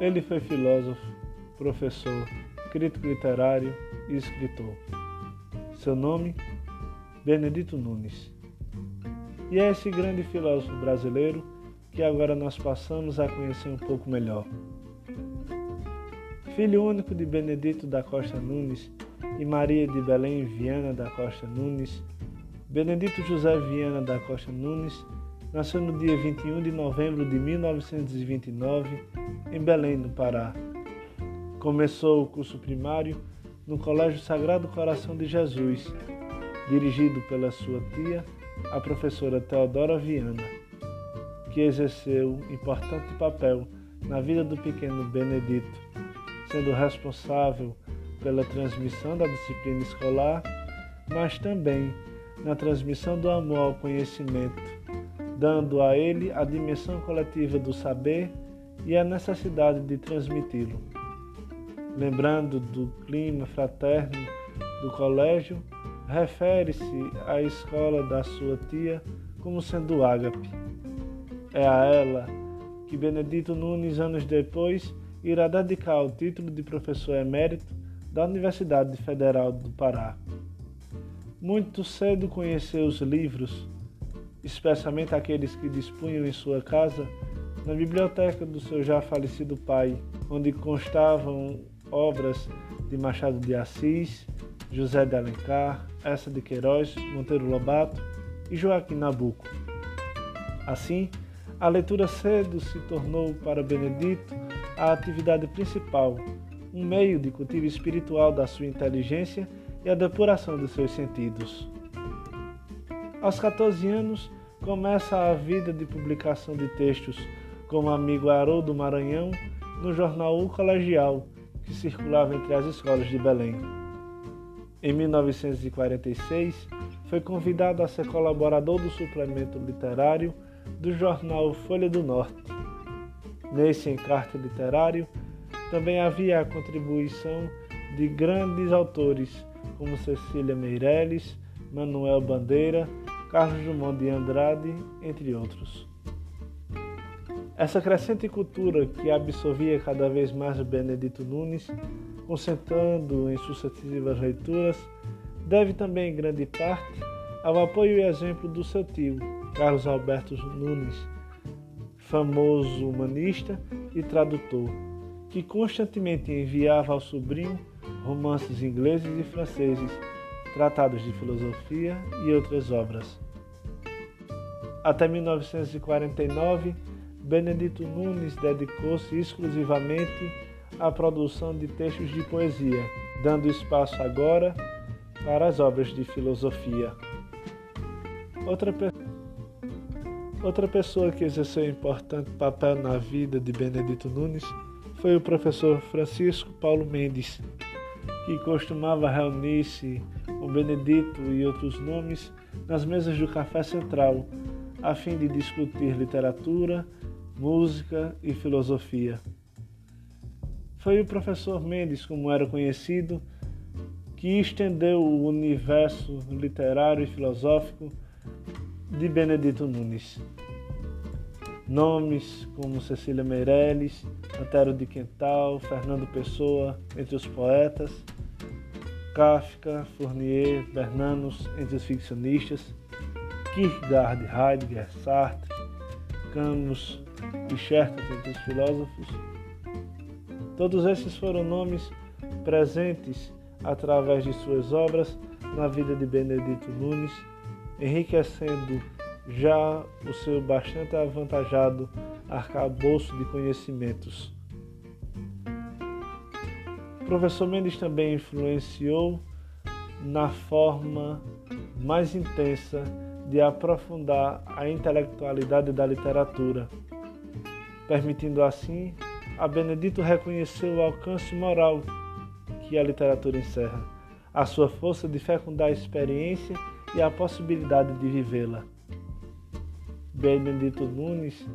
Ele foi filósofo, professor, crítico literário e escritor. Seu nome? Benedito Nunes. E é esse grande filósofo brasileiro que agora nós passamos a conhecer um pouco melhor. Filho único de Benedito da Costa Nunes e Maria de Belém Viana da Costa Nunes, Benedito José Viana da Costa Nunes nasceu no dia 21 de novembro de 1929 em Belém, no Pará. Começou o curso primário no Colégio Sagrado Coração de Jesus, dirigido pela sua tia, a professora Teodora Viana, que exerceu importante papel na vida do pequeno Benedito, sendo responsável pela transmissão da disciplina escolar, mas também na transmissão do amor ao conhecimento, dando a ele a dimensão coletiva do saber e a necessidade de transmiti-lo. Lembrando do clima fraterno do colégio, refere-se à escola da sua tia como sendo ágape. É a ela que Benedito Nunes, anos depois, irá dedicar o título de professor emérito da Universidade Federal do Pará. Muito cedo conheceu os livros, especialmente aqueles que dispunham em sua casa, na biblioteca do seu já falecido pai, onde constavam obras de Machado de Assis, José de Alencar, Essa de Queiroz, Monteiro Lobato e Joaquim Nabuco. Assim, a leitura cedo se tornou para Benedito a atividade principal, um meio de cultivo espiritual da sua inteligência e a depuração dos seus sentidos. Aos 14 anos, começa a vida de publicação de textos como amigo Haroldo Maranhão no jornal O Colegial, que circulava entre as escolas de Belém. Em 1946, foi convidado a ser colaborador do suplemento literário do jornal Folha do Norte. Nesse encarte literário, também havia a contribuição de grandes autores como Cecília Meirelles, Manuel Bandeira, Carlos Drummond de Andrade, entre outros. Essa crescente cultura que absorvia cada vez mais Benedito Nunes, concentrando em sucessivas leituras, deve também em grande parte ao apoio e exemplo do seu tio, Carlos Alberto Nunes, famoso humanista e tradutor, que constantemente enviava ao sobrinho romances ingleses e franceses, tratados de filosofia e outras obras. Até 1949, Benedito Nunes dedicou-se exclusivamente à produção de textos de poesia, dando espaço agora para as obras de filosofia. Outra, pe... Outra pessoa que exerceu importante papel na vida de Benedito Nunes foi o professor Francisco Paulo Mendes, que costumava reunir-se com Benedito e outros nomes nas mesas do Café Central, a fim de discutir literatura, música e filosofia. Foi o professor Mendes, como era conhecido, que estendeu o universo literário e filosófico de Benedito Nunes. Nomes como Cecília Meirelles, Antero de Quental, Fernando Pessoa, entre os poetas, Kafka, Fournier, Bernanos, entre os ficcionistas, Kierkegaard, Heidegger, Sartre, Camus, e Chesterton entre os filósofos. Todos esses foram nomes presentes através de suas obras na vida de Benedito Nunes, enriquecendo já o seu bastante avantajado arcabouço de conhecimentos. O professor Mendes também influenciou na forma mais intensa de aprofundar a intelectualidade da literatura, permitindo assim a Benedito reconhecer o alcance moral que a literatura encerra, a sua força de fecundar a experiência e a possibilidade de vivê-la. Benedito Nunes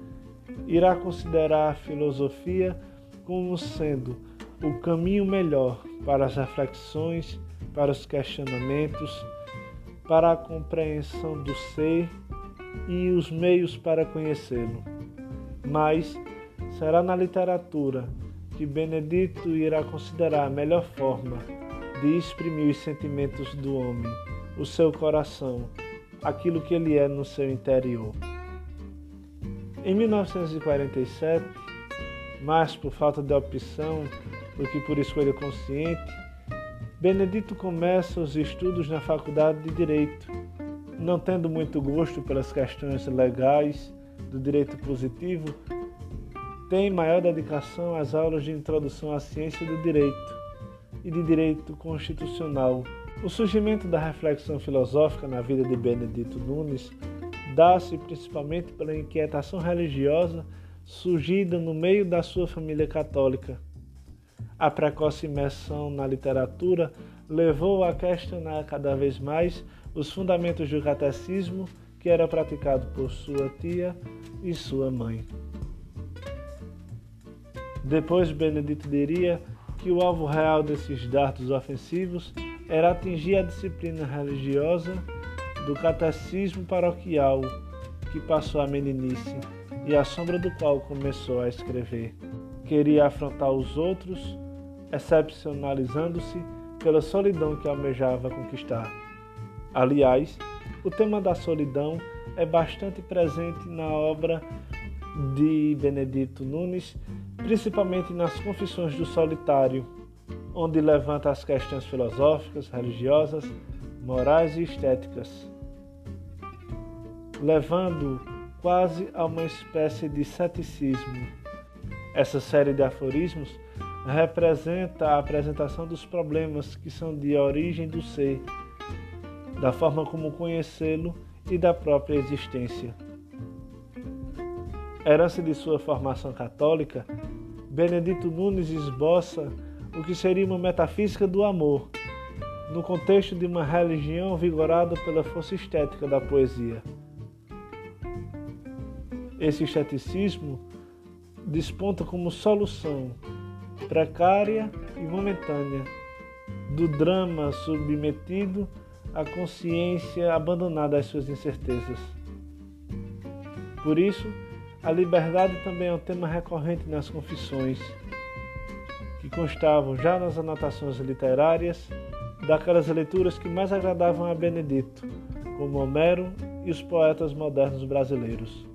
irá considerar a filosofia como sendo o caminho melhor para as reflexões, para os questionamentos, para a compreensão do ser e os meios para conhecê-lo mas será na literatura que Benedito irá considerar a melhor forma de exprimir os sentimentos do homem, o seu coração, aquilo que ele é no seu interior. Em 1947, mais por falta de opção do que por escolha consciente, Benedito começa os estudos na Faculdade de Direito, não tendo muito gosto pelas questões legais do direito positivo, tem maior dedicação às aulas de introdução à ciência do direito e de direito constitucional. O surgimento da reflexão filosófica na vida de Benedito Nunes dá-se principalmente pela inquietação religiosa surgida no meio da sua família católica. A precoce imersão na literatura levou a questionar cada vez mais os fundamentos do catecismo que era praticado por sua tia e sua mãe. Depois, Benedito diria que o alvo real desses dardos ofensivos era atingir a disciplina religiosa do catecismo paroquial que passou a meninice e à sombra do qual começou a escrever. Queria afrontar os outros, excepcionalizando-se pela solidão que almejava conquistar. Aliás, o tema da solidão é bastante presente na obra de Benedito Nunes, principalmente nas Confissões do Solitário, onde levanta as questões filosóficas, religiosas, morais e estéticas, levando quase a uma espécie de ceticismo. Essa série de aforismos representa a apresentação dos problemas que são de origem do ser, da forma como conhecê-lo e da própria existência. Herança de sua formação católica, Benedito Nunes esboça o que seria uma metafísica do amor, no contexto de uma religião vigorada pela força estética da poesia. Esse esteticismo desponta como solução precária e momentânea do drama submetido à consciência abandonada às suas incertezas. Por isso, a liberdade também é um tema recorrente nas confissões, que constavam já nas anotações literárias daquelas leituras que mais agradavam a Benedito, como Homero e os poetas modernos brasileiros.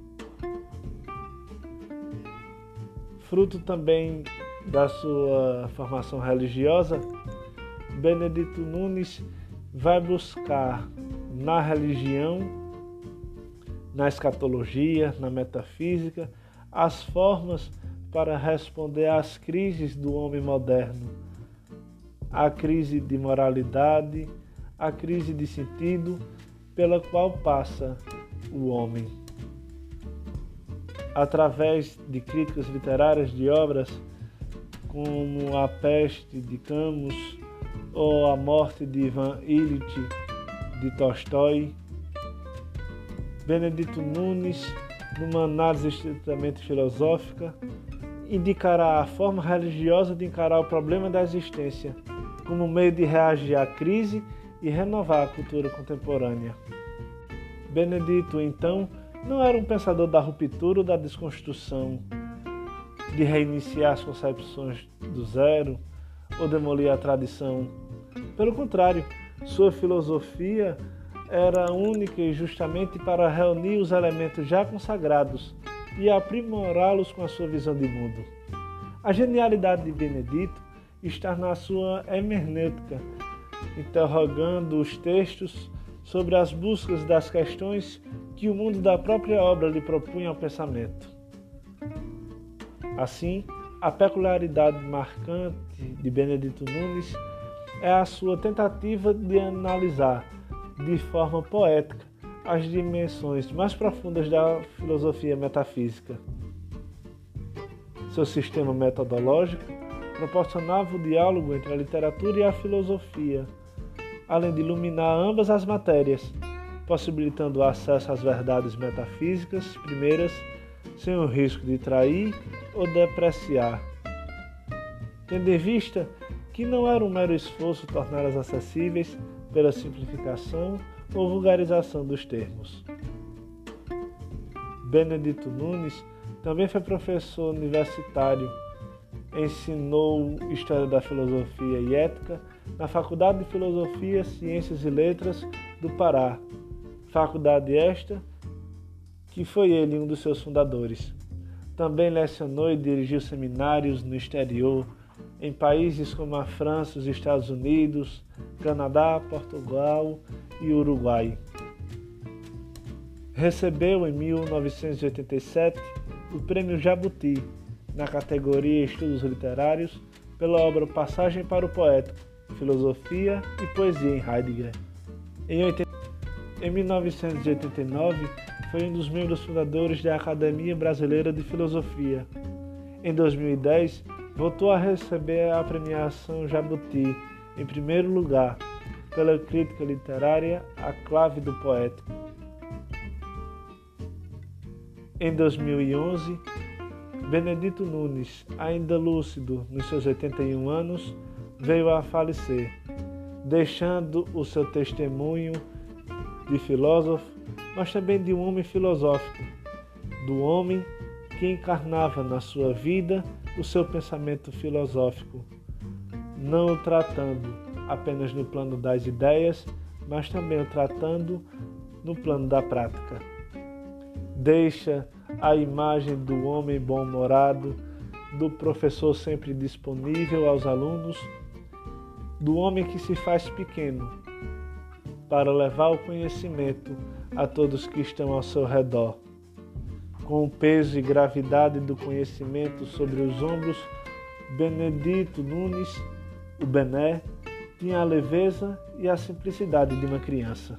Fruto também da sua formação religiosa, Benedito Nunes vai buscar na religião, na escatologia, na metafísica, as formas para responder às crises do homem moderno, a crise de moralidade, a crise de sentido pela qual passa o homem. Através de críticas literárias de obras como A Peste de Camus ou A Morte de Ivan Illich de Tolstói. Benedito Nunes, numa análise estritamente filosófica, indicará a forma religiosa de encarar o problema da existência como meio de reagir à crise e renovar a cultura contemporânea. Benedito, então, não era um pensador da ruptura ou da desconstrução, de reiniciar as concepções do zero ou demolir a tradição. Pelo contrário, sua filosofia era única e justamente para reunir os elementos já consagrados e aprimorá-los com a sua visão de mundo. A genialidade de Benedito está na sua hermenêutica, interrogando os textos sobre as buscas das questões que o mundo da própria obra lhe propunha ao pensamento. Assim, a peculiaridade marcante de Benedito Nunes é a sua tentativa de analisar de forma poética as dimensões mais profundas da filosofia metafísica. Seu sistema metodológico proporcionava o diálogo entre a literatura e a filosofia, além de iluminar ambas as matérias, possibilitando o acesso às verdades metafísicas primeiras sem o risco de trair ou depreciar, tendo em vista que não era um mero esforço torná-las acessíveis pela simplificação ou vulgarização dos termos. Benedito Nunes também foi professor universitário, ensinou História da Filosofia e Ética na Faculdade de Filosofia, Ciências e Letras do Pará. Faculdade esta que foi ele um dos seus fundadores. Também lecionou e dirigiu seminários no exterior, em países como a França, os Estados Unidos, Canadá, Portugal e Uruguai. Recebeu em 1987 o Prêmio Jabuti na categoria Estudos Literários pela obra Passagem para o Poeta, Filosofia e Poesia em Heidegger. Em, 80... em 1989, foi um dos membros fundadores da Academia Brasileira de Filosofia. Em 2010, voltou a receber a premiação Jabuti, em primeiro lugar, pela crítica literária A Clave do Poeta. Em 2011, Benedito Nunes, ainda lúcido nos seus 81 anos, veio a falecer, deixando o seu testemunho de filósofo, mas também de um homem filosófico, do homem que encarnava na sua vida o seu pensamento filosófico, não o tratando apenas no plano das ideias, mas também o tratando no plano da prática. Deixa a imagem do homem bom-humorado, do professor sempre disponível aos alunos, do homem que se faz pequeno para levar o conhecimento a todos que estão ao seu redor. Com o peso e gravidade do conhecimento sobre os ombros, Benedito Nunes, o Bené, tinha a leveza e a simplicidade de uma criança.